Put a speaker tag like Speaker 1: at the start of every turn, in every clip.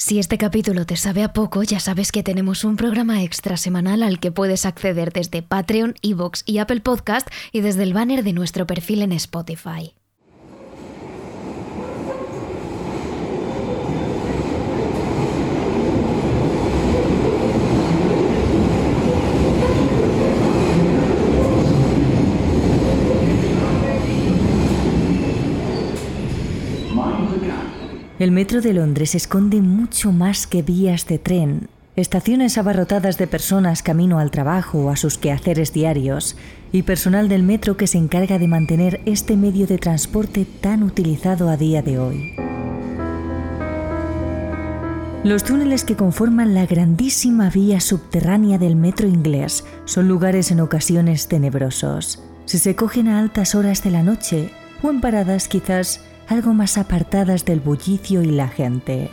Speaker 1: Si este capítulo te sabe a poco, ya sabes que tenemos un programa extra semanal al que puedes acceder desde Patreon, Evox y Apple Podcast y desde el banner de nuestro perfil en Spotify.
Speaker 2: El metro de Londres esconde mucho más que vías de tren, estaciones abarrotadas de personas camino al trabajo o a sus quehaceres diarios, y personal del metro que se encarga de mantener este medio de transporte tan utilizado a día de hoy. Los túneles que conforman la grandísima vía subterránea del metro inglés son lugares en ocasiones tenebrosos. Si se cogen a altas horas de la noche o en paradas quizás algo más apartadas del bullicio y la gente.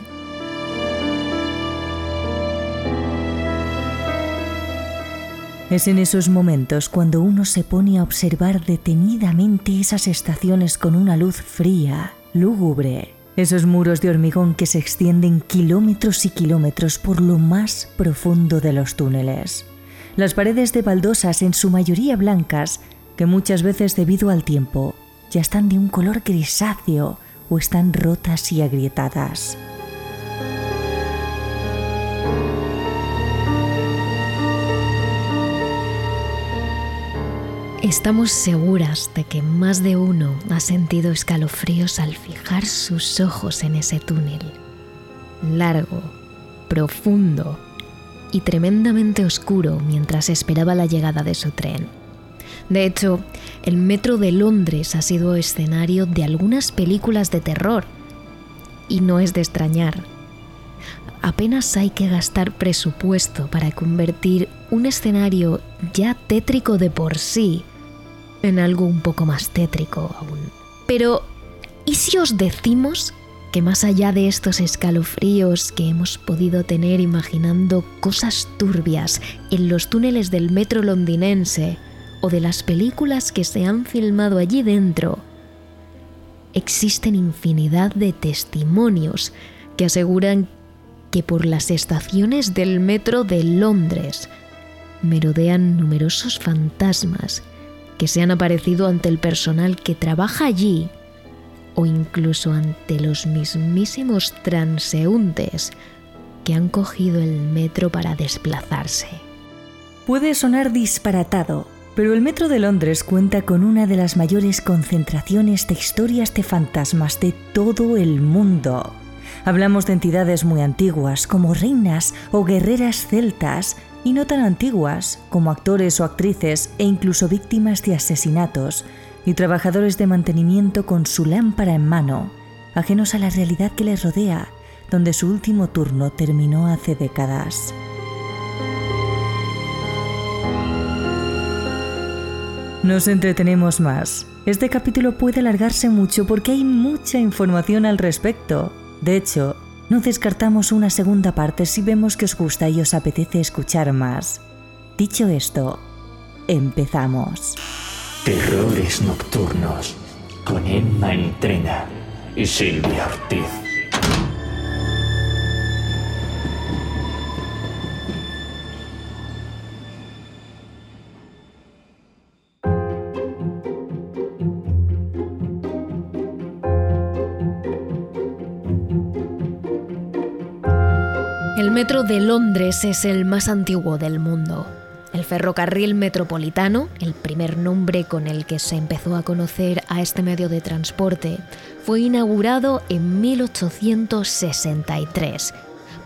Speaker 2: Es en esos momentos cuando uno se pone a observar detenidamente esas estaciones con una luz fría, lúgubre, esos muros de hormigón que se extienden kilómetros y kilómetros por lo más profundo de los túneles. Las paredes de baldosas, en su mayoría blancas, que muchas veces debido al tiempo ya están de un color grisáceo o están rotas y agrietadas.
Speaker 1: Estamos seguras de que más de uno ha sentido escalofríos al fijar sus ojos en ese túnel. Largo, profundo y tremendamente oscuro mientras esperaba la llegada de su tren. De hecho, el metro de Londres ha sido escenario de algunas películas de terror. Y no es de extrañar. Apenas hay que gastar presupuesto para convertir un escenario ya tétrico de por sí en algo un poco más tétrico aún. Pero, ¿y si os decimos que más allá de estos escalofríos que hemos podido tener imaginando cosas turbias en los túneles del metro londinense, o de las películas que se han filmado allí dentro, existen infinidad de testimonios que aseguran que por las estaciones del metro de Londres merodean numerosos fantasmas que se han aparecido ante el personal que trabaja allí o incluso ante los mismísimos transeúntes que han cogido el metro para desplazarse.
Speaker 2: Puede sonar disparatado, pero el Metro de Londres cuenta con una de las mayores concentraciones de historias de fantasmas de todo el mundo. Hablamos de entidades muy antiguas como reinas o guerreras celtas y no tan antiguas como actores o actrices e incluso víctimas de asesinatos y trabajadores de mantenimiento con su lámpara en mano, ajenos a la realidad que les rodea, donde su último turno terminó hace décadas. Nos entretenemos más. Este capítulo puede alargarse mucho porque hay mucha información al respecto. De hecho, no descartamos una segunda parte si vemos que os gusta y os apetece escuchar más. Dicho esto, empezamos.
Speaker 3: Terrores Nocturnos con Emma Entrena y Silvia Ortiz.
Speaker 1: Metro de Londres es el más antiguo del mundo. El ferrocarril metropolitano, el primer nombre con el que se empezó a conocer a este medio de transporte, fue inaugurado en 1863,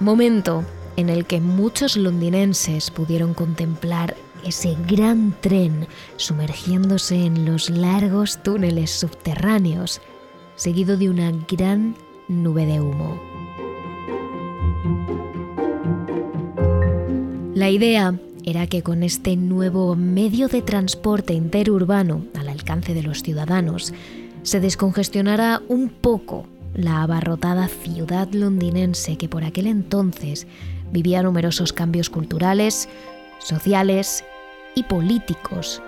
Speaker 1: momento en el que muchos londinenses pudieron contemplar ese gran tren sumergiéndose en los largos túneles subterráneos, seguido de una gran nube de humo. La idea era que con este nuevo medio de transporte interurbano al alcance de los ciudadanos, se descongestionara un poco la abarrotada ciudad londinense que por aquel entonces vivía numerosos cambios culturales, sociales y políticos.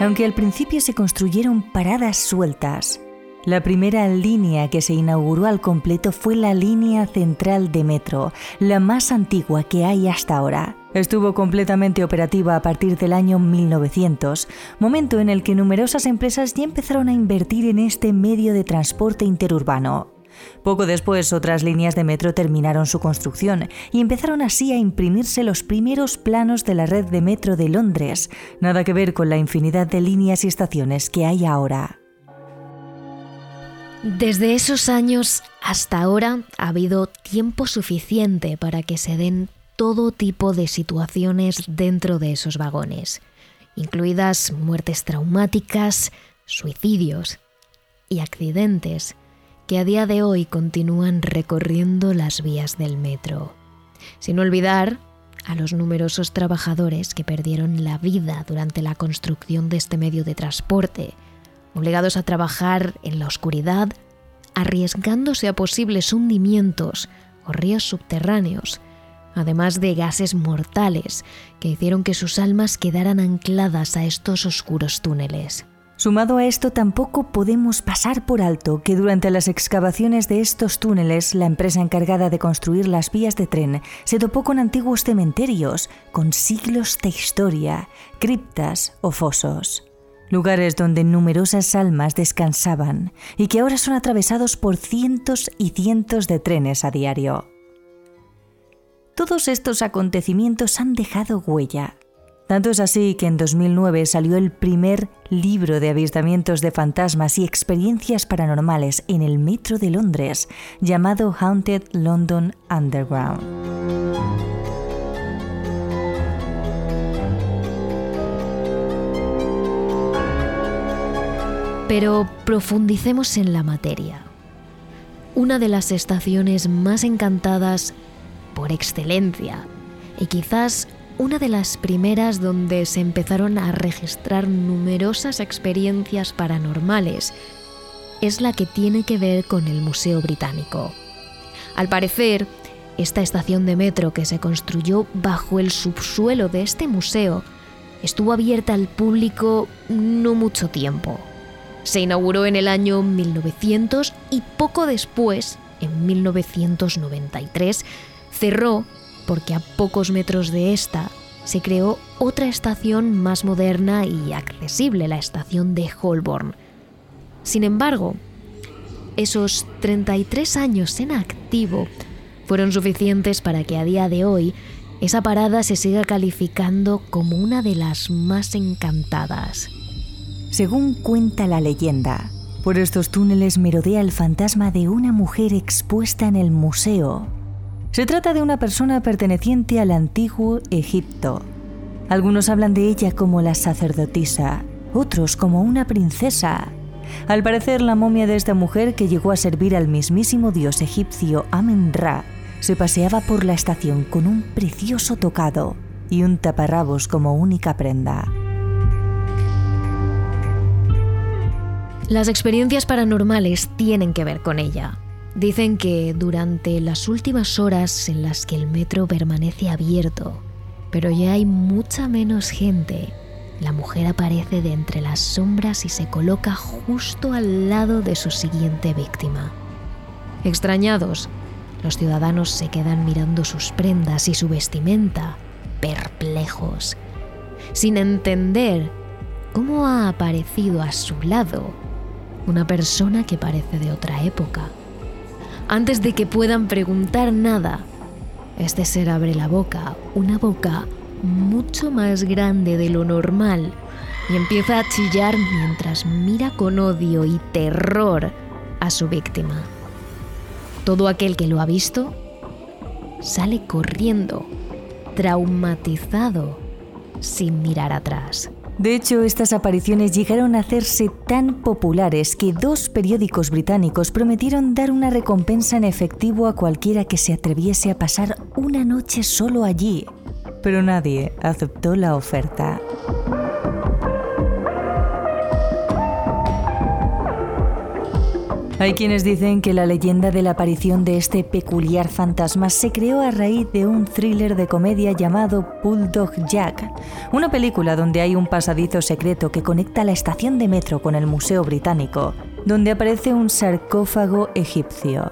Speaker 2: aunque al principio se construyeron paradas sueltas. La primera línea que se inauguró al completo fue la línea central de metro, la más antigua que hay hasta ahora. Estuvo completamente operativa a partir del año 1900, momento en el que numerosas empresas ya empezaron a invertir en este medio de transporte interurbano. Poco después, otras líneas de metro terminaron su construcción y empezaron así a imprimirse los primeros planos de la red de metro de Londres, nada que ver con la infinidad de líneas y estaciones que hay ahora.
Speaker 1: Desde esos años hasta ahora ha habido tiempo suficiente para que se den todo tipo de situaciones dentro de esos vagones, incluidas muertes traumáticas, suicidios y accidentes que a día de hoy continúan recorriendo las vías del metro. Sin olvidar a los numerosos trabajadores que perdieron la vida durante la construcción de este medio de transporte, obligados a trabajar en la oscuridad, arriesgándose a posibles hundimientos o ríos subterráneos, además de gases mortales que hicieron que sus almas quedaran ancladas a estos oscuros túneles.
Speaker 2: Sumado a esto, tampoco podemos pasar por alto que durante las excavaciones de estos túneles, la empresa encargada de construir las vías de tren se topó con antiguos cementerios, con siglos de historia, criptas o fosos lugares donde numerosas almas descansaban y que ahora son atravesados por cientos y cientos de trenes a diario. Todos estos acontecimientos han dejado huella. Tanto es así que en 2009 salió el primer libro de avistamientos de fantasmas y experiencias paranormales en el metro de Londres, llamado Haunted London Underground.
Speaker 1: Pero profundicemos en la materia. Una de las estaciones más encantadas por excelencia y quizás una de las primeras donde se empezaron a registrar numerosas experiencias paranormales es la que tiene que ver con el Museo Británico. Al parecer, esta estación de metro que se construyó bajo el subsuelo de este museo estuvo abierta al público no mucho tiempo. Se inauguró en el año 1900 y poco después, en 1993, cerró porque a pocos metros de esta se creó otra estación más moderna y accesible, la estación de Holborn. Sin embargo, esos 33 años en activo fueron suficientes para que a día de hoy esa parada se siga calificando como una de las más encantadas.
Speaker 2: Según cuenta la leyenda, por estos túneles merodea el fantasma de una mujer expuesta en el museo. Se trata de una persona perteneciente al antiguo Egipto. Algunos hablan de ella como la sacerdotisa, otros como una princesa. Al parecer, la momia de esta mujer, que llegó a servir al mismísimo dios egipcio Amen-Ra, se paseaba por la estación con un precioso tocado y un taparrabos como única prenda.
Speaker 1: Las experiencias paranormales tienen que ver con ella. Dicen que durante las últimas horas en las que el metro permanece abierto, pero ya hay mucha menos gente, la mujer aparece de entre las sombras y se coloca justo al lado de su siguiente víctima. Extrañados, los ciudadanos se quedan mirando sus prendas y su vestimenta, perplejos, sin entender cómo ha aparecido a su lado una persona que parece de otra época. Antes de que puedan preguntar nada, este ser abre la boca, una boca mucho más grande de lo normal, y empieza a chillar mientras mira con odio y terror a su víctima. Todo aquel que lo ha visto sale corriendo, traumatizado, sin mirar atrás.
Speaker 2: De hecho, estas apariciones llegaron a hacerse tan populares que dos periódicos británicos prometieron dar una recompensa en efectivo a cualquiera que se atreviese a pasar una noche solo allí. Pero nadie aceptó la oferta. Hay quienes dicen que la leyenda de la aparición de este peculiar fantasma se creó a raíz de un thriller de comedia llamado Bulldog Jack, una película donde hay un pasadizo secreto que conecta la estación de metro con el Museo Británico, donde aparece un sarcófago egipcio.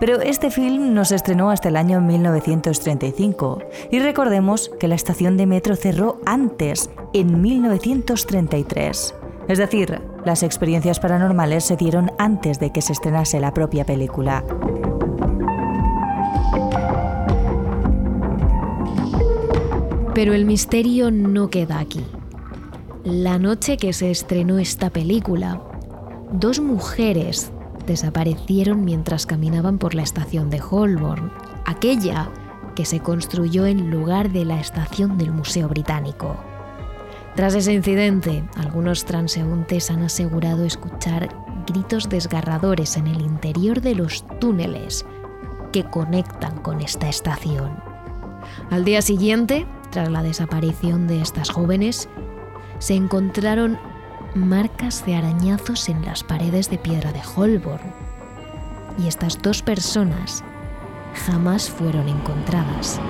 Speaker 2: Pero este film no se estrenó hasta el año 1935 y recordemos que la estación de metro cerró antes, en 1933. Es decir, las experiencias paranormales se dieron antes de que se estrenase la propia película.
Speaker 1: Pero el misterio no queda aquí. La noche que se estrenó esta película, dos mujeres desaparecieron mientras caminaban por la estación de Holborn, aquella que se construyó en lugar de la estación del Museo Británico. Tras ese incidente, algunos transeúntes han asegurado escuchar gritos desgarradores en el interior de los túneles que conectan con esta estación. Al día siguiente, tras la desaparición de estas jóvenes, se encontraron marcas de arañazos en las paredes de piedra de Holborn. Y estas dos personas jamás fueron encontradas.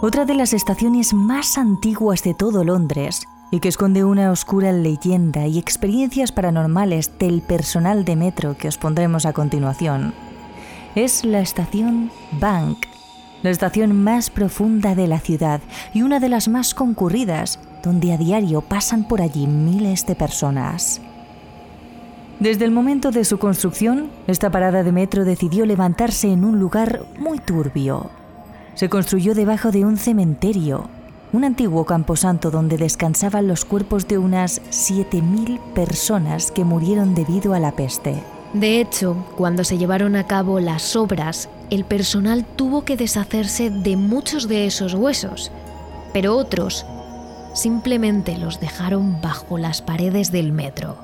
Speaker 2: Otra de las estaciones más antiguas de todo Londres y que esconde una oscura leyenda y experiencias paranormales del personal de metro que os pondremos a continuación, es la estación Bank, la estación más profunda de la ciudad y una de las más concurridas, donde a diario pasan por allí miles de personas. Desde el momento de su construcción, esta parada de metro decidió levantarse en un lugar muy turbio, se construyó debajo de un cementerio, un antiguo camposanto donde descansaban los cuerpos de unas 7.000 personas que murieron debido a la peste.
Speaker 1: De hecho, cuando se llevaron a cabo las obras, el personal tuvo que deshacerse de muchos de esos huesos, pero otros simplemente los dejaron bajo las paredes del metro.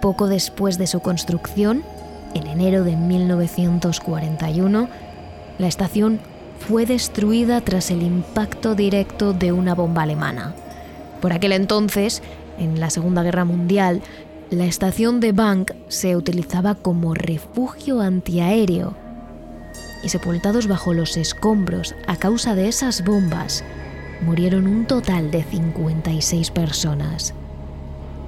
Speaker 1: Poco después de su construcción, en enero de 1941, la estación fue destruida tras el impacto directo de una bomba alemana. Por aquel entonces, en la Segunda Guerra Mundial, la estación de Bank se utilizaba como refugio antiaéreo y sepultados bajo los escombros a causa de esas bombas, murieron un total de 56 personas.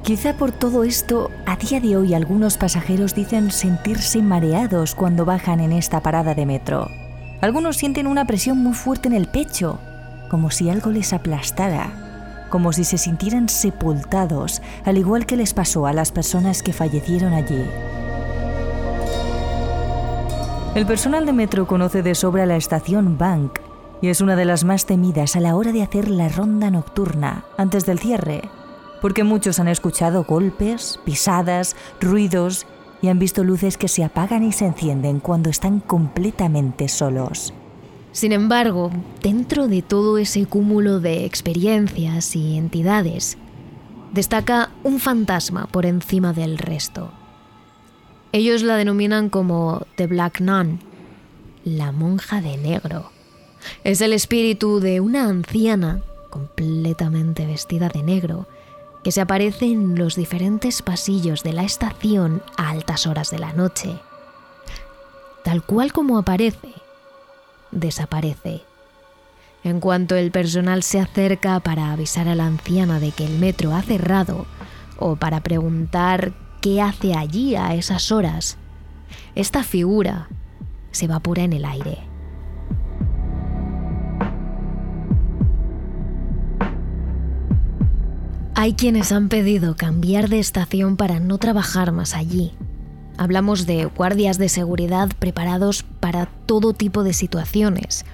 Speaker 2: Quizá por todo esto, a día de hoy algunos pasajeros dicen sentirse mareados cuando bajan en esta parada de metro. Algunos sienten una presión muy fuerte en el pecho, como si algo les aplastara, como si se sintieran sepultados, al igual que les pasó a las personas que fallecieron allí. El personal de metro conoce de sobra la estación Bank y es una de las más temidas a la hora de hacer la ronda nocturna antes del cierre, porque muchos han escuchado golpes, pisadas, ruidos y han visto luces que se apagan y se encienden cuando están completamente solos.
Speaker 1: Sin embargo, dentro de todo ese cúmulo de experiencias y entidades, destaca un fantasma por encima del resto. Ellos la denominan como The Black Nun, la monja de negro. Es el espíritu de una anciana completamente vestida de negro que se aparece en los diferentes pasillos de la estación a altas horas de la noche. Tal cual como aparece, desaparece. En cuanto el personal se acerca para avisar a la anciana de que el metro ha cerrado o para preguntar qué hace allí a esas horas, esta figura se evapora en el aire. Hay quienes han pedido cambiar de estación para no trabajar más allí. Hablamos de guardias de seguridad preparados para todo tipo de situaciones,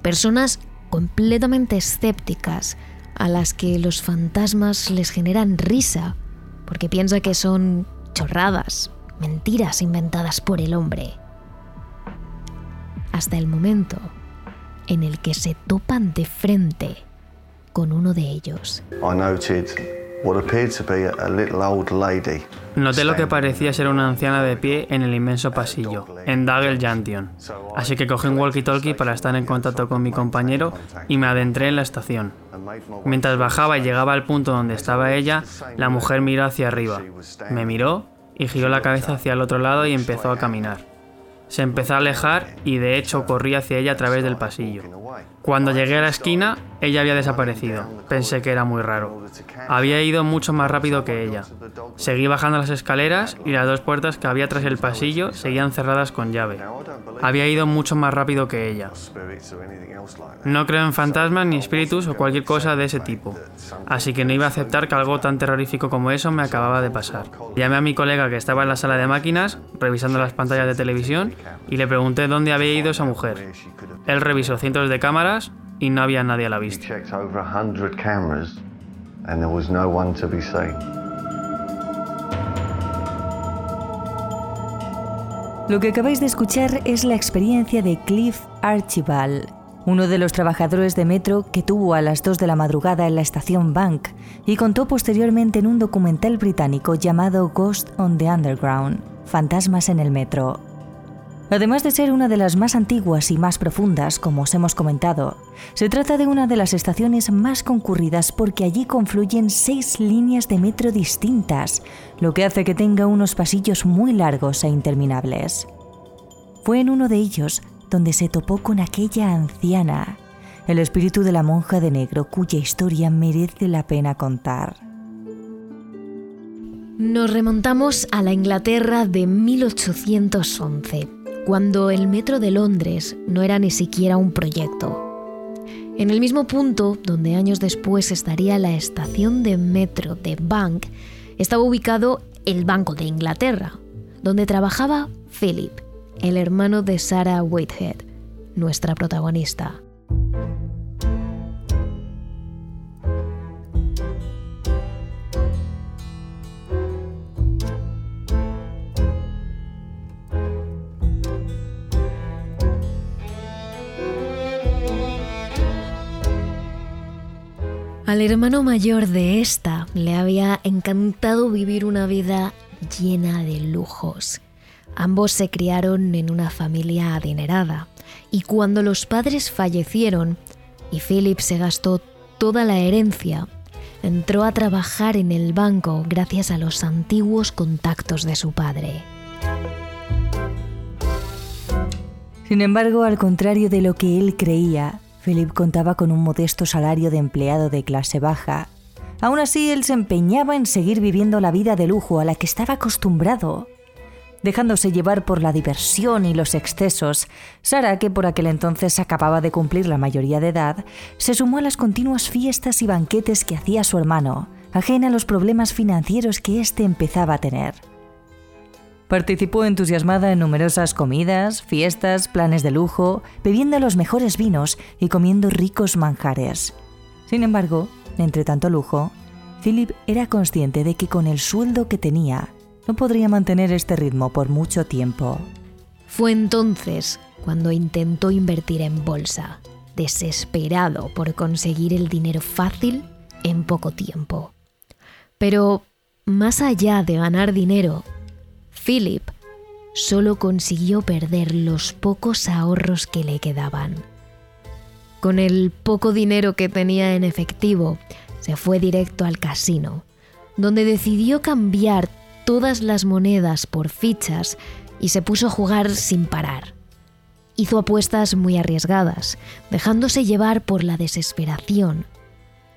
Speaker 1: personas completamente escépticas a las que los fantasmas les generan risa porque piensa que son chorradas, mentiras inventadas por el hombre. Hasta el momento en el que se topan de frente con uno de ellos.
Speaker 4: I noted Noté lo que parecía ser una anciana de pie en el inmenso pasillo, en Dagel Jantion. Así que cogí un walkie-talkie para estar en contacto con mi compañero y me adentré en la estación. Mientras bajaba y llegaba al punto donde estaba ella, la mujer miró hacia arriba. Me miró y giró la cabeza hacia el otro lado y empezó a caminar. Se empezó a alejar y de hecho corrí hacia ella a través del pasillo. Cuando llegué a la esquina, ella había desaparecido. Pensé que era muy raro. Había ido mucho más rápido que ella. Seguí bajando las escaleras y las dos puertas que había tras el pasillo seguían cerradas con llave. Había ido mucho más rápido que ella. No creo en fantasmas ni espíritus o cualquier cosa de ese tipo, así que no iba a aceptar que algo tan terrorífico como eso me acababa de pasar. Llamé a mi colega que estaba en la sala de máquinas, revisando las pantallas de televisión, y le pregunté dónde había ido esa mujer. Él revisó cientos de cámaras y no había nadie a la vista.
Speaker 2: Lo que acabáis de escuchar es la experiencia de Cliff Archibald, uno de los trabajadores de metro que tuvo a las 2 de la madrugada en la estación Bank y contó posteriormente en un documental británico llamado Ghost on the Underground, Fantasmas en el Metro. Además de ser una de las más antiguas y más profundas, como os hemos comentado, se trata de una de las estaciones más concurridas porque allí confluyen seis líneas de metro distintas, lo que hace que tenga unos pasillos muy largos e interminables. Fue en uno de ellos donde se topó con aquella anciana, el espíritu de la monja de negro cuya historia merece la pena contar.
Speaker 1: Nos remontamos a la Inglaterra de 1811 cuando el metro de Londres no era ni siquiera un proyecto. En el mismo punto donde años después estaría la estación de metro de Bank, estaba ubicado el Banco de Inglaterra, donde trabajaba Philip, el hermano de Sarah Whitehead, nuestra protagonista. Al hermano mayor de esta le había encantado vivir una vida llena de lujos. Ambos se criaron en una familia adinerada y cuando los padres fallecieron y Philip se gastó toda la herencia, entró a trabajar en el banco gracias a los antiguos contactos de su padre.
Speaker 2: Sin embargo, al contrario de lo que él creía, Philip contaba con un modesto salario de empleado de clase baja. Aún así, él se empeñaba en seguir viviendo la vida de lujo a la que estaba acostumbrado. Dejándose llevar por la diversión y los excesos, Sara, que por aquel entonces acababa de cumplir la mayoría de edad, se sumó a las continuas fiestas y banquetes que hacía su hermano, ajena a los problemas financieros que éste empezaba a tener. Participó entusiasmada en numerosas comidas, fiestas, planes de lujo, bebiendo los mejores vinos y comiendo ricos manjares. Sin embargo, entre tanto lujo, Philip era consciente de que con el sueldo que tenía no podría mantener este ritmo por mucho tiempo.
Speaker 1: Fue entonces cuando intentó invertir en bolsa, desesperado por conseguir el dinero fácil en poco tiempo. Pero más allá de ganar dinero, Philip solo consiguió perder los pocos ahorros que le quedaban. Con el poco dinero que tenía en efectivo, se fue directo al casino, donde decidió cambiar todas las monedas por fichas y se puso a jugar sin parar. Hizo apuestas muy arriesgadas, dejándose llevar por la desesperación,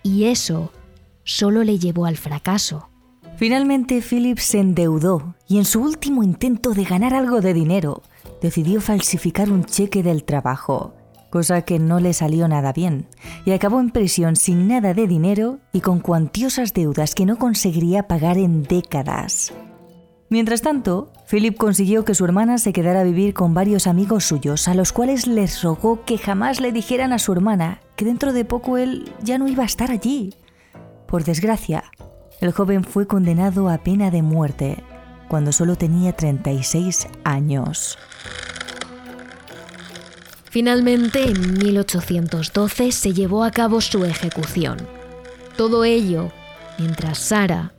Speaker 1: y eso solo le llevó al fracaso.
Speaker 2: Finalmente Philip se endeudó y en su último intento de ganar algo de dinero decidió falsificar un cheque del trabajo, cosa que no le salió nada bien, y acabó en prisión sin nada de dinero y con cuantiosas deudas que no conseguiría pagar en décadas. Mientras tanto, Philip consiguió que su hermana se quedara a vivir con varios amigos suyos, a los cuales les rogó que jamás le dijeran a su hermana que dentro de poco él ya no iba a estar allí. Por desgracia, el joven fue condenado a pena de muerte cuando solo tenía 36 años.
Speaker 1: Finalmente, en 1812 se llevó a cabo su ejecución. Todo ello mientras Sara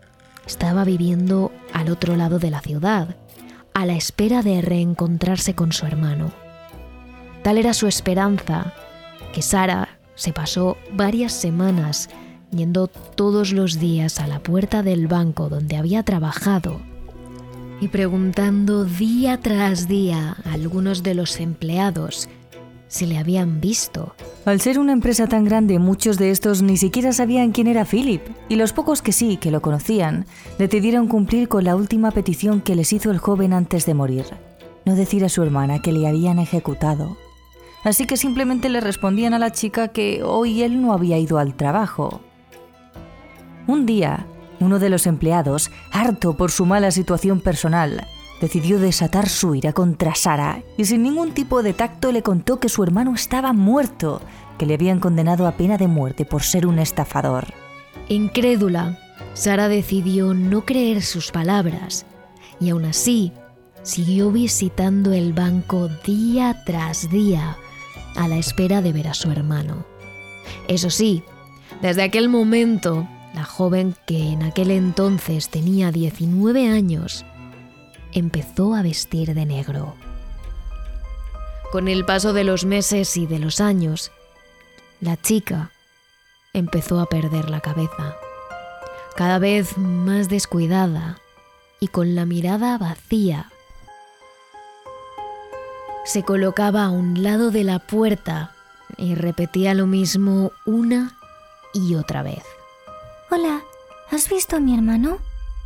Speaker 1: estaba viviendo al otro lado de la ciudad, a la espera de reencontrarse con su hermano. Tal era su esperanza que Sara se pasó varias semanas yendo todos los días a la puerta del banco donde había trabajado y preguntando día tras día a algunos de los empleados si le habían visto.
Speaker 2: Al ser una empresa tan grande, muchos de estos ni siquiera sabían quién era Philip, y los pocos que sí, que lo conocían, decidieron cumplir con la última petición que les hizo el joven antes de morir, no decir a su hermana que le habían ejecutado. Así que simplemente le respondían a la chica que hoy él no había ido al trabajo. Un día, uno de los empleados, harto por su mala situación personal, decidió desatar su ira contra Sara y sin ningún tipo de tacto le contó que su hermano estaba muerto, que le habían condenado a pena de muerte por ser un estafador.
Speaker 1: Incrédula, Sara decidió no creer sus palabras y aún así siguió visitando el banco día tras día a la espera de ver a su hermano. Eso sí, desde aquel momento, la joven que en aquel entonces tenía 19 años empezó a vestir de negro. Con el paso de los meses y de los años, la chica empezó a perder la cabeza, cada vez más descuidada y con la mirada vacía. Se colocaba a un lado de la puerta y repetía lo mismo una y otra vez.
Speaker 5: Hola, ¿has visto a mi hermano?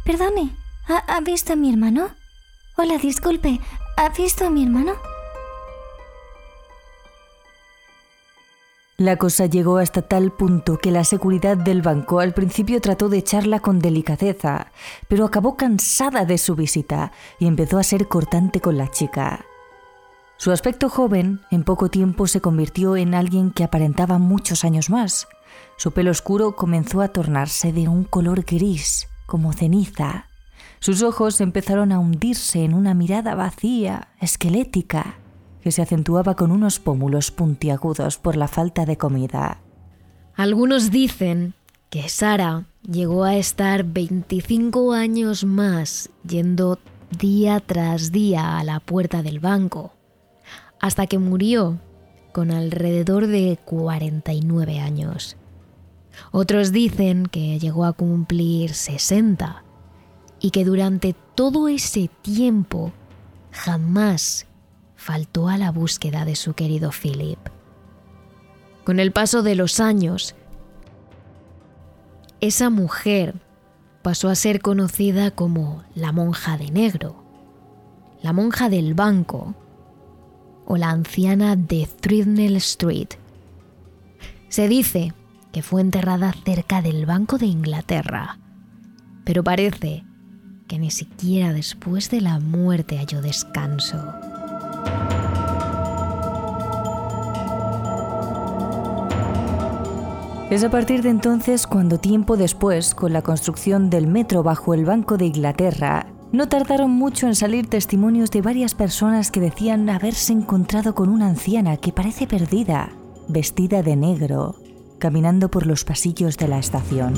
Speaker 5: Perdone, ¿ha, visto a mi hermano? Hola, disculpe, ¿ha visto a mi hermano?
Speaker 2: La cosa llegó hasta tal punto que la seguridad del banco al principio trató de echarla con delicadeza, pero acabó cansada de su visita y empezó a ser cortante con la chica. Su aspecto joven en poco tiempo se convirtió en alguien que aparentaba muchos años más. Su pelo oscuro comenzó a tornarse de un color gris, como ceniza, sus ojos empezaron a hundirse en una mirada vacía, esquelética, que se acentuaba con unos pómulos puntiagudos por la falta de comida.
Speaker 1: Algunos dicen que Sara llegó a estar 25 años más yendo día tras día a la puerta del banco, hasta que murió con alrededor de 49 años. Otros dicen que llegó a cumplir 60 y que durante todo ese tiempo jamás faltó a la búsqueda de su querido Philip. Con el paso de los años, esa mujer pasó a ser conocida como la monja de negro, la monja del banco o la anciana de Threadneedle Street. Se dice que fue enterrada cerca del Banco de Inglaterra, pero parece que ni siquiera después de la muerte halló descanso.
Speaker 2: Es a partir de entonces cuando tiempo después, con la construcción del metro bajo el Banco de Inglaterra, no tardaron mucho en salir testimonios de varias personas que decían haberse encontrado con una anciana que parece perdida, vestida de negro, caminando por los pasillos de la estación.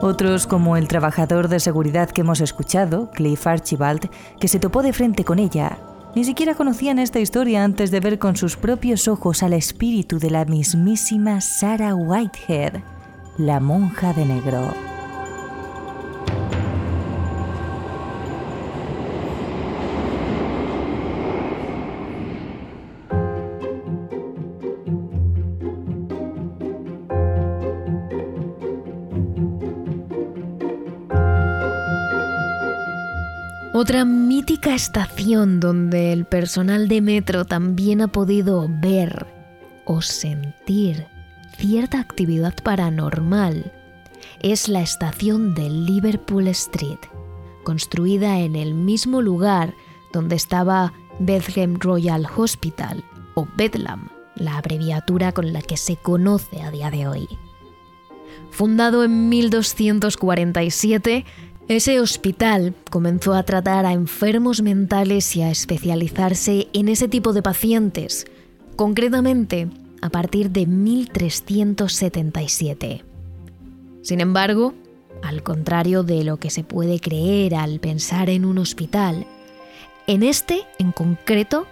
Speaker 2: Otros, como el trabajador de seguridad que hemos escuchado, Cliff Archibald, que se topó de frente con ella, ni siquiera conocían esta historia antes de ver con sus propios ojos al espíritu de la mismísima Sarah Whitehead, la monja de negro.
Speaker 1: Otra mítica estación donde el personal de metro también ha podido ver o sentir cierta actividad paranormal es la estación de Liverpool Street, construida en el mismo lugar donde estaba Bethlehem Royal Hospital o Bedlam, la abreviatura con la que se conoce a día de hoy. Fundado en 1247, ese hospital comenzó a tratar a enfermos mentales y a especializarse en ese tipo de pacientes, concretamente a partir de 1377. Sin embargo, al contrario de lo que se puede creer al pensar en un hospital, en este en concreto,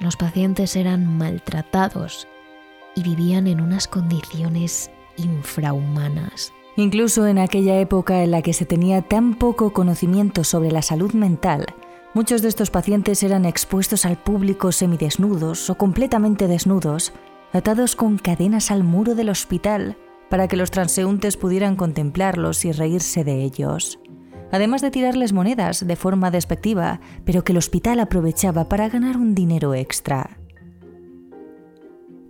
Speaker 1: los pacientes eran maltratados y vivían en unas condiciones infrahumanas.
Speaker 2: Incluso en aquella época en la que se tenía tan poco conocimiento sobre la salud mental, muchos de estos pacientes eran expuestos al público semidesnudos o completamente desnudos, atados con cadenas al muro del hospital para que los transeúntes pudieran contemplarlos y reírse de ellos. Además de tirarles monedas de forma despectiva, pero que el hospital aprovechaba para ganar un dinero extra.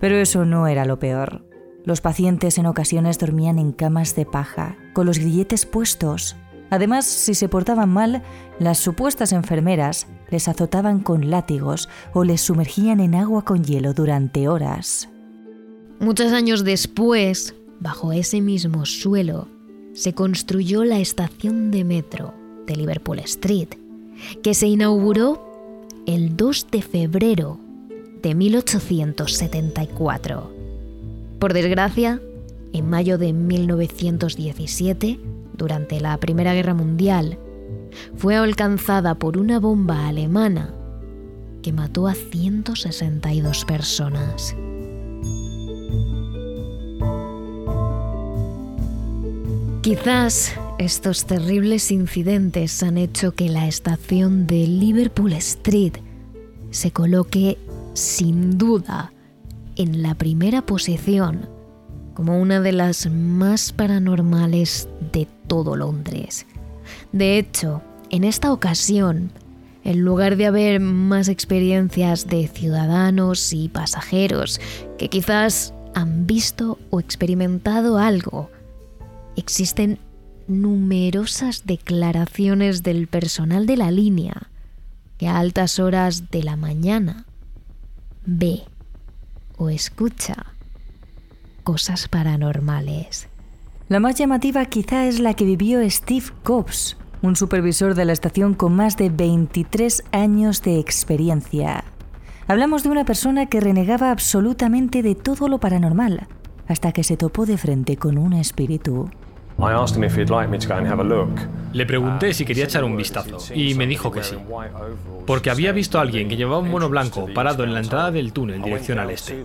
Speaker 2: Pero eso no era lo peor. Los pacientes en ocasiones dormían en camas de paja, con los grilletes puestos. Además, si se portaban mal, las supuestas enfermeras les azotaban con látigos o les sumergían en agua con hielo durante horas.
Speaker 1: Muchos años después, bajo ese mismo suelo, se construyó la estación de metro de Liverpool Street, que se inauguró el 2 de febrero de 1874. Por desgracia, en mayo de 1917, durante la Primera Guerra Mundial, fue alcanzada por una bomba alemana que mató a 162 personas. Quizás estos terribles incidentes han hecho que la estación de Liverpool Street se coloque sin duda en la primera posición como una de las más paranormales de todo Londres. De hecho, en esta ocasión, en lugar de haber más experiencias de ciudadanos y pasajeros que quizás han visto o experimentado algo, existen numerosas declaraciones del personal de la línea que a altas horas de la mañana ve o escucha cosas paranormales.
Speaker 2: La más llamativa quizá es la que vivió Steve Cobbs, un supervisor de la estación con más de 23 años de experiencia. Hablamos de una persona que renegaba absolutamente de todo lo paranormal, hasta que se topó de frente con un espíritu.
Speaker 6: Le pregunté si quería echar un vistazo y me dijo que sí, porque había visto a alguien que llevaba un mono blanco parado en la entrada del túnel dirección al este.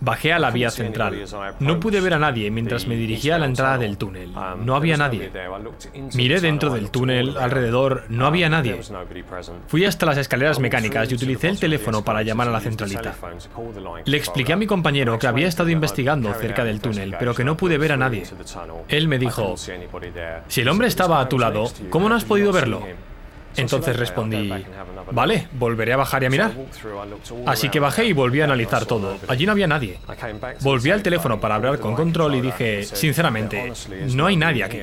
Speaker 6: Bajé a la vía central. No pude ver a nadie mientras me dirigía a la entrada del túnel. No había nadie. Miré dentro del túnel, alrededor, no había nadie. Fui hasta las escaleras mecánicas y utilicé el teléfono para llamar a la centralita. Le expliqué a mi compañero que había estado investigando cerca del túnel, pero que no pude ver a nadie. Él me dijo, si el hombre estaba a tu lado, ¿cómo no has podido verlo? Entonces respondí, vale, volveré a bajar y a mirar. Así que bajé y volví a analizar todo. Allí no había nadie. Volví al teléfono para hablar con control y dije, sinceramente, no hay nadie aquí.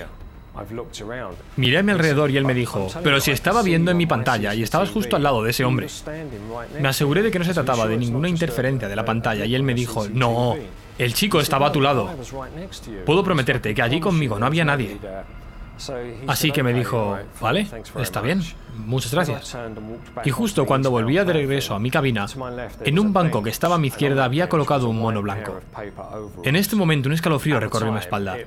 Speaker 6: Miré a mi alrededor y él me dijo, pero si estaba viendo en mi pantalla y estabas justo al lado de ese hombre. Me aseguré de que no se trataba de ninguna interferencia de la pantalla y él me dijo, no, el chico estaba a tu lado. Puedo prometerte que allí conmigo no había nadie. Así que me dijo, vale, está bien, muchas gracias. Y justo cuando volvía de regreso a mi cabina, en un banco que estaba a mi izquierda había colocado un mono blanco. En este momento un escalofrío recorrió mi espalda.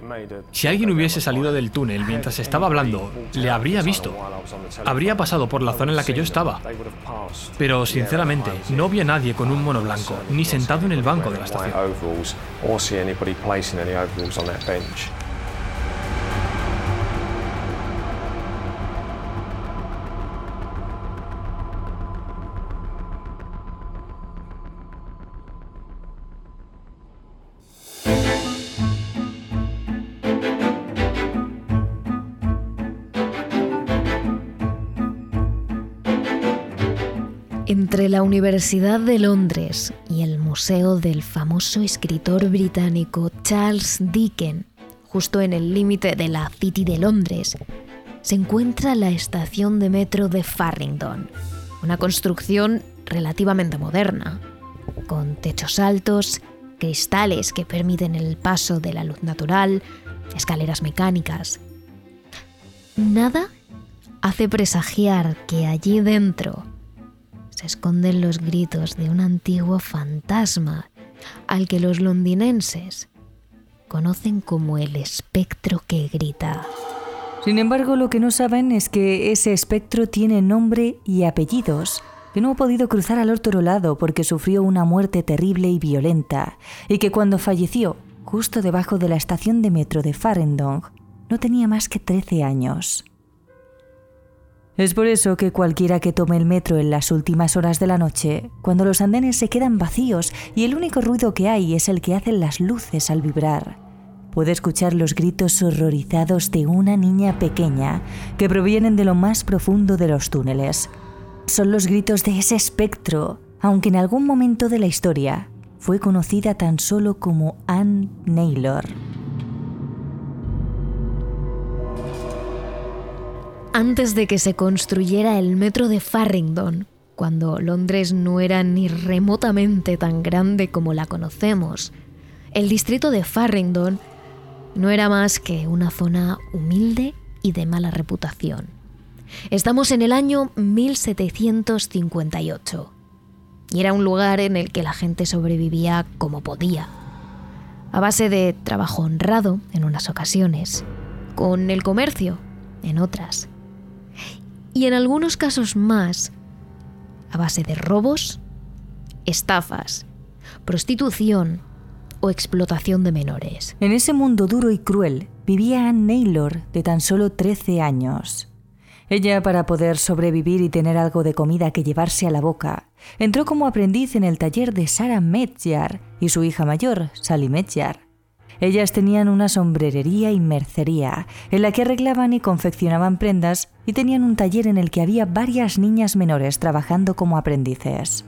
Speaker 6: Si alguien hubiese salido del túnel mientras estaba hablando, le habría visto. Habría pasado por la zona en la que yo estaba. Pero sinceramente, no vi a nadie con un mono blanco, ni sentado en el banco de la estación.
Speaker 1: Entre la Universidad de Londres y el museo del famoso escritor británico Charles Dickens, justo en el límite de la City de Londres, se encuentra la estación de metro de Farringdon, una construcción relativamente moderna, con techos altos, cristales que permiten el paso de la luz natural, escaleras mecánicas. Nada hace presagiar que allí dentro se esconden los gritos de un antiguo fantasma al que los londinenses conocen como el espectro que grita.
Speaker 2: Sin embargo, lo que no saben es que ese espectro tiene nombre y apellidos, que no ha podido cruzar al otro lado porque sufrió una muerte terrible y violenta, y que cuando falleció, justo debajo de la estación de metro de Farendong, no tenía más que 13 años. Es por eso que cualquiera que tome el metro en las últimas horas de la noche, cuando los andenes se quedan vacíos y el único ruido que hay es el que hacen las luces al vibrar, puede escuchar los gritos horrorizados de una niña pequeña que provienen de lo más profundo de los túneles. Son los gritos de ese espectro, aunque en algún momento de la historia fue conocida tan solo como Anne Naylor.
Speaker 1: Antes de que se construyera el metro de Farringdon, cuando Londres no era ni remotamente tan grande como la conocemos, el distrito de Farringdon no era más que una zona humilde y de mala reputación. Estamos en el año 1758 y era un lugar en el que la gente sobrevivía como podía, a base de trabajo honrado en unas ocasiones, con el comercio en otras y en algunos casos más a base de robos, estafas, prostitución o explotación de menores.
Speaker 2: En ese mundo duro y cruel vivía Anne Naylor, de tan solo 13 años. Ella, para poder sobrevivir y tener algo de comida que llevarse a la boca, entró como aprendiz en el taller de Sarah Metzger y su hija mayor, Sally Metzger. Ellas tenían una sombrerería y mercería, en la que arreglaban y confeccionaban prendas, y tenían un taller en el que había varias niñas menores trabajando como aprendices.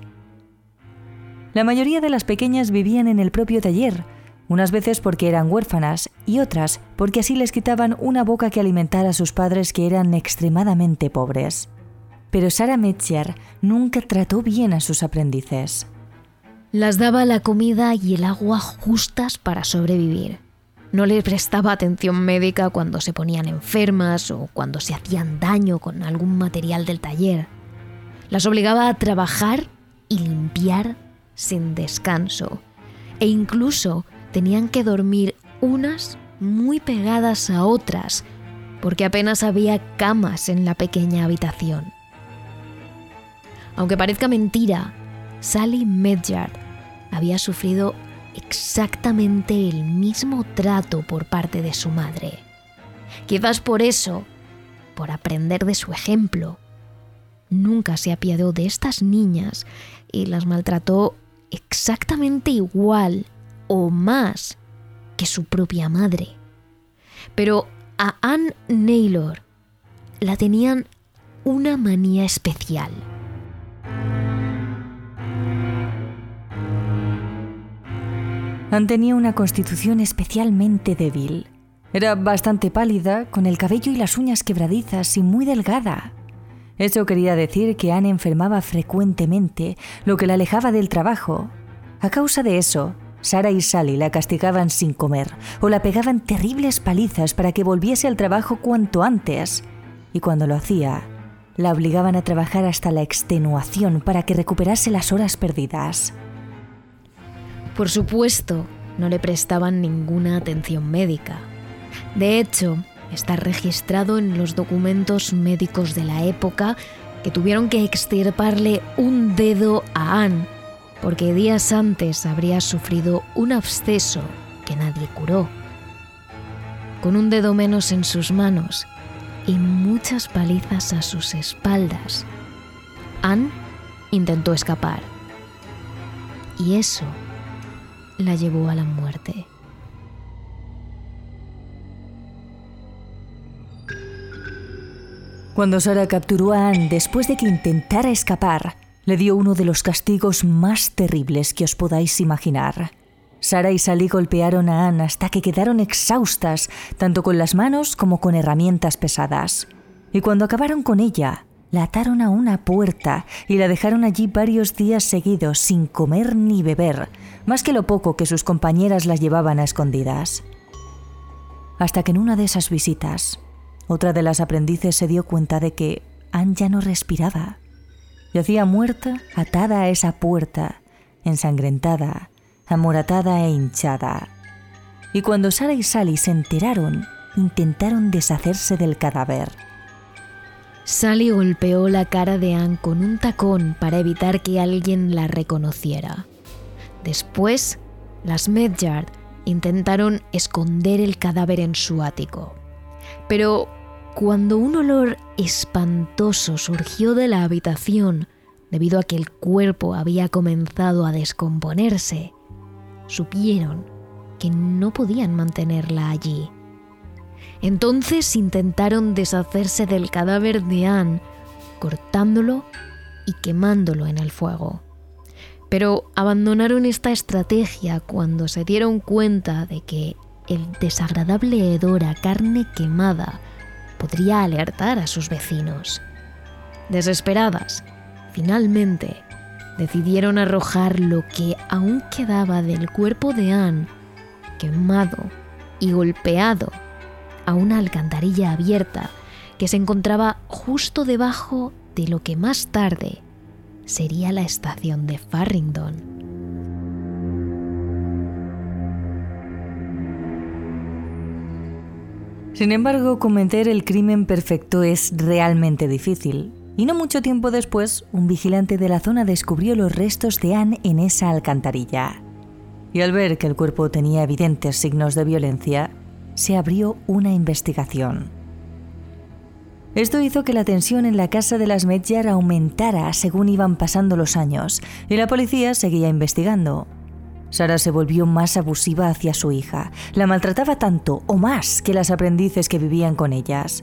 Speaker 2: La mayoría de las pequeñas vivían en el propio taller, unas veces porque eran huérfanas y otras porque así les quitaban una boca que alimentar a sus padres que eran extremadamente pobres. Pero Sarah Metzger nunca trató bien a sus aprendices.
Speaker 1: Las daba la comida y el agua justas para sobrevivir. No les prestaba atención médica cuando se ponían enfermas o cuando se hacían daño con algún material del taller. Las obligaba a trabajar y limpiar sin descanso. E incluso tenían que dormir unas muy pegadas a otras, porque apenas había camas en la pequeña habitación. Aunque parezca mentira, Sally Medyard había sufrido exactamente el mismo trato por parte de su madre. Quizás por eso, por aprender de su ejemplo, nunca se apiadó de estas niñas y las maltrató exactamente igual o más que su propia madre. Pero a Anne Naylor la tenían una manía especial.
Speaker 2: Tenía una constitución especialmente débil. Era bastante pálida, con el cabello y las uñas quebradizas y muy delgada. Eso quería decir que Anne enfermaba frecuentemente, lo que la alejaba del trabajo. A causa de eso, Sara y Sally la castigaban sin comer o la pegaban terribles palizas para que volviese al trabajo cuanto antes. Y cuando lo hacía, la obligaban a trabajar hasta la extenuación para que recuperase las horas perdidas.
Speaker 1: Por supuesto, no le prestaban ninguna atención médica. De hecho, está registrado en los documentos médicos de la época que tuvieron que extirparle un dedo a Anne porque días antes habría sufrido un absceso que nadie curó. Con un dedo menos en sus manos y muchas palizas a sus espaldas, Anne intentó escapar. Y eso la llevó a la muerte.
Speaker 2: Cuando Sara capturó a Anne después de que intentara escapar, le dio uno de los castigos más terribles que os podáis imaginar. Sara y Sally golpearon a Anne hasta que quedaron exhaustas, tanto con las manos como con herramientas pesadas. Y cuando acabaron con ella, la ataron a una puerta y la dejaron allí varios días seguidos sin comer ni beber, más que lo poco que sus compañeras las llevaban a escondidas. Hasta que en una de esas visitas, otra de las aprendices se dio cuenta de que Anne ya no respiraba. Yacía muerta, atada a esa puerta, ensangrentada, amoratada e hinchada. y cuando Sara y Sally se enteraron, intentaron deshacerse del cadáver.
Speaker 1: Sally golpeó la cara de Anne con un tacón para evitar que alguien la reconociera. Después, las Medyard intentaron esconder el cadáver en su ático. Pero cuando un olor espantoso surgió de la habitación debido a que el cuerpo había comenzado a descomponerse, supieron que no podían mantenerla allí. Entonces intentaron deshacerse del cadáver de Anne, cortándolo y quemándolo en el fuego. Pero abandonaron esta estrategia cuando se dieron cuenta de que el desagradable hedor a carne quemada podría alertar a sus vecinos. Desesperadas, finalmente decidieron arrojar lo que aún quedaba del cuerpo de Anne, quemado y golpeado, a una alcantarilla abierta que se encontraba justo debajo de lo que más tarde sería la estación de Farringdon.
Speaker 2: Sin embargo, cometer el crimen perfecto es realmente difícil. Y no mucho tiempo después, un vigilante de la zona descubrió los restos de Anne en esa alcantarilla. Y al ver que el cuerpo tenía evidentes signos de violencia, se abrió una investigación. Esto hizo que la tensión en la casa de las Medjar aumentara según iban pasando los años, y la policía seguía investigando. Sara se volvió más abusiva hacia su hija. La maltrataba tanto o más que las aprendices que vivían con ellas.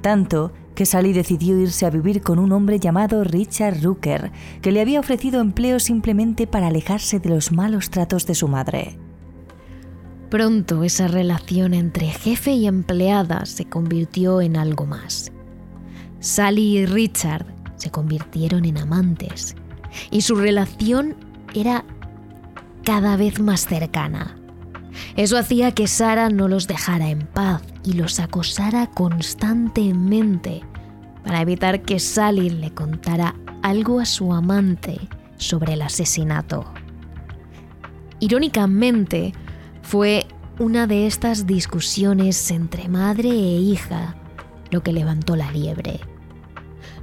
Speaker 2: Tanto que Sally decidió irse a vivir con un hombre llamado Richard Rooker, que le había ofrecido empleo simplemente para alejarse de los malos tratos de su madre.
Speaker 1: Pronto esa relación entre jefe y empleada se convirtió en algo más. Sally y Richard se convirtieron en amantes y su relación era cada vez más cercana. Eso hacía que Sara no los dejara en paz y los acosara constantemente para evitar que Sally le contara algo a su amante sobre el asesinato. Irónicamente, fue una de estas discusiones entre madre e hija lo que levantó la liebre.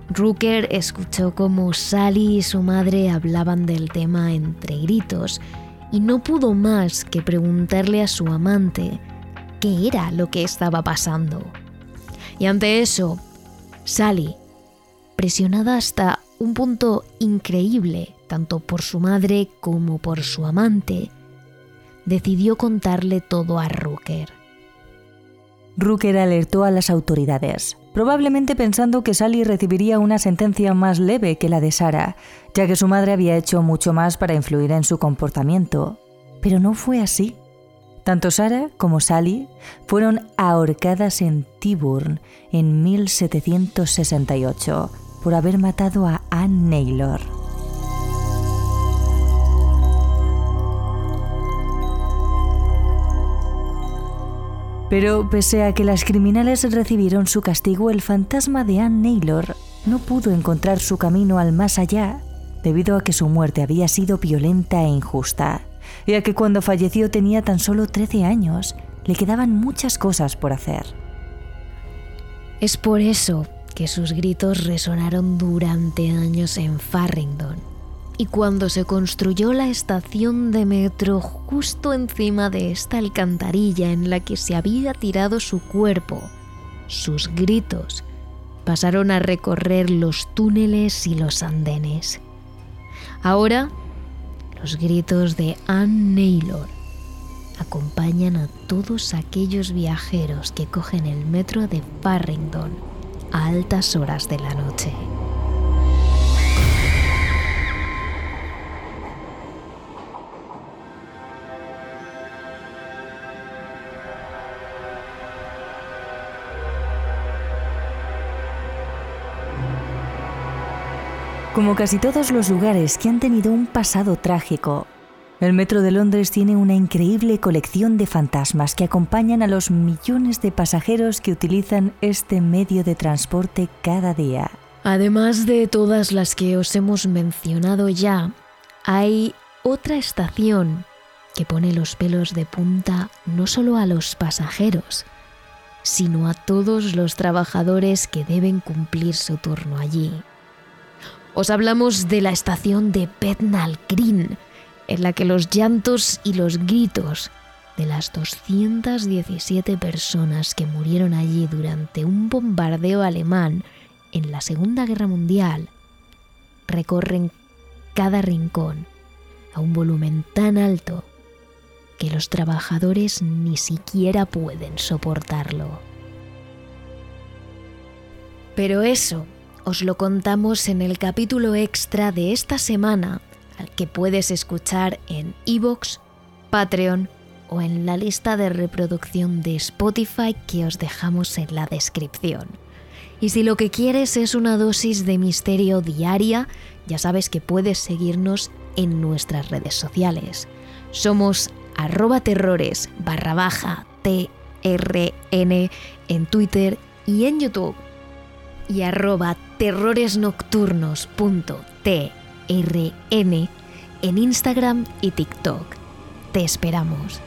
Speaker 1: Rooker escuchó cómo Sally y su madre hablaban del tema entre gritos y no pudo más que preguntarle a su amante qué era lo que estaba pasando. Y ante eso, Sally, presionada hasta un punto increíble, tanto por su madre como por su amante, decidió contarle todo a Rooker.
Speaker 2: Rooker alertó a las autoridades, probablemente pensando que Sally recibiría una sentencia más leve que la de Sara, ya que su madre había hecho mucho más para influir en su comportamiento. Pero no fue así. Tanto Sara como Sally fueron ahorcadas en Tyburn en 1768 por haber matado a Anne Naylor. Pero pese a que las criminales recibieron su castigo, el fantasma de Anne Naylor no pudo encontrar su camino al más allá, debido a que su muerte había sido violenta e injusta, y a que cuando falleció tenía tan solo 13 años, le quedaban muchas cosas por hacer.
Speaker 1: Es por eso que sus gritos resonaron durante años en Farringdon y cuando se construyó la estación de metro justo encima de esta alcantarilla en la que se había tirado su cuerpo, sus gritos pasaron a recorrer los túneles y los andenes. Ahora, los gritos de Anne Naylor acompañan a todos aquellos viajeros que cogen el metro de Farringdon a altas horas de la noche.
Speaker 2: Como casi todos los lugares que han tenido un pasado trágico, el Metro de Londres tiene una increíble colección de fantasmas que acompañan a los millones de pasajeros que utilizan este medio de transporte cada día.
Speaker 1: Además de todas las que os hemos mencionado ya, hay otra estación que pone los pelos de punta no solo a los pasajeros, sino a todos los trabajadores que deben cumplir su turno allí. Os hablamos de la estación de Bethnal Green, en la que los llantos y los gritos de las 217 personas que murieron allí durante un bombardeo alemán en la Segunda Guerra Mundial recorren cada rincón a un volumen tan alto que los trabajadores ni siquiera pueden soportarlo. Pero eso os lo contamos en el capítulo extra de esta semana, al que puedes escuchar en iVoox, Patreon o en la lista de reproducción de Spotify que os dejamos en la descripción. Y si lo que quieres es una dosis de misterio diaria, ya sabes que puedes seguirnos en nuestras redes sociales. Somos arroba terrores barra baja TRN en Twitter y en YouTube y arroba terroresnocturnos.trn en Instagram y TikTok. Te esperamos.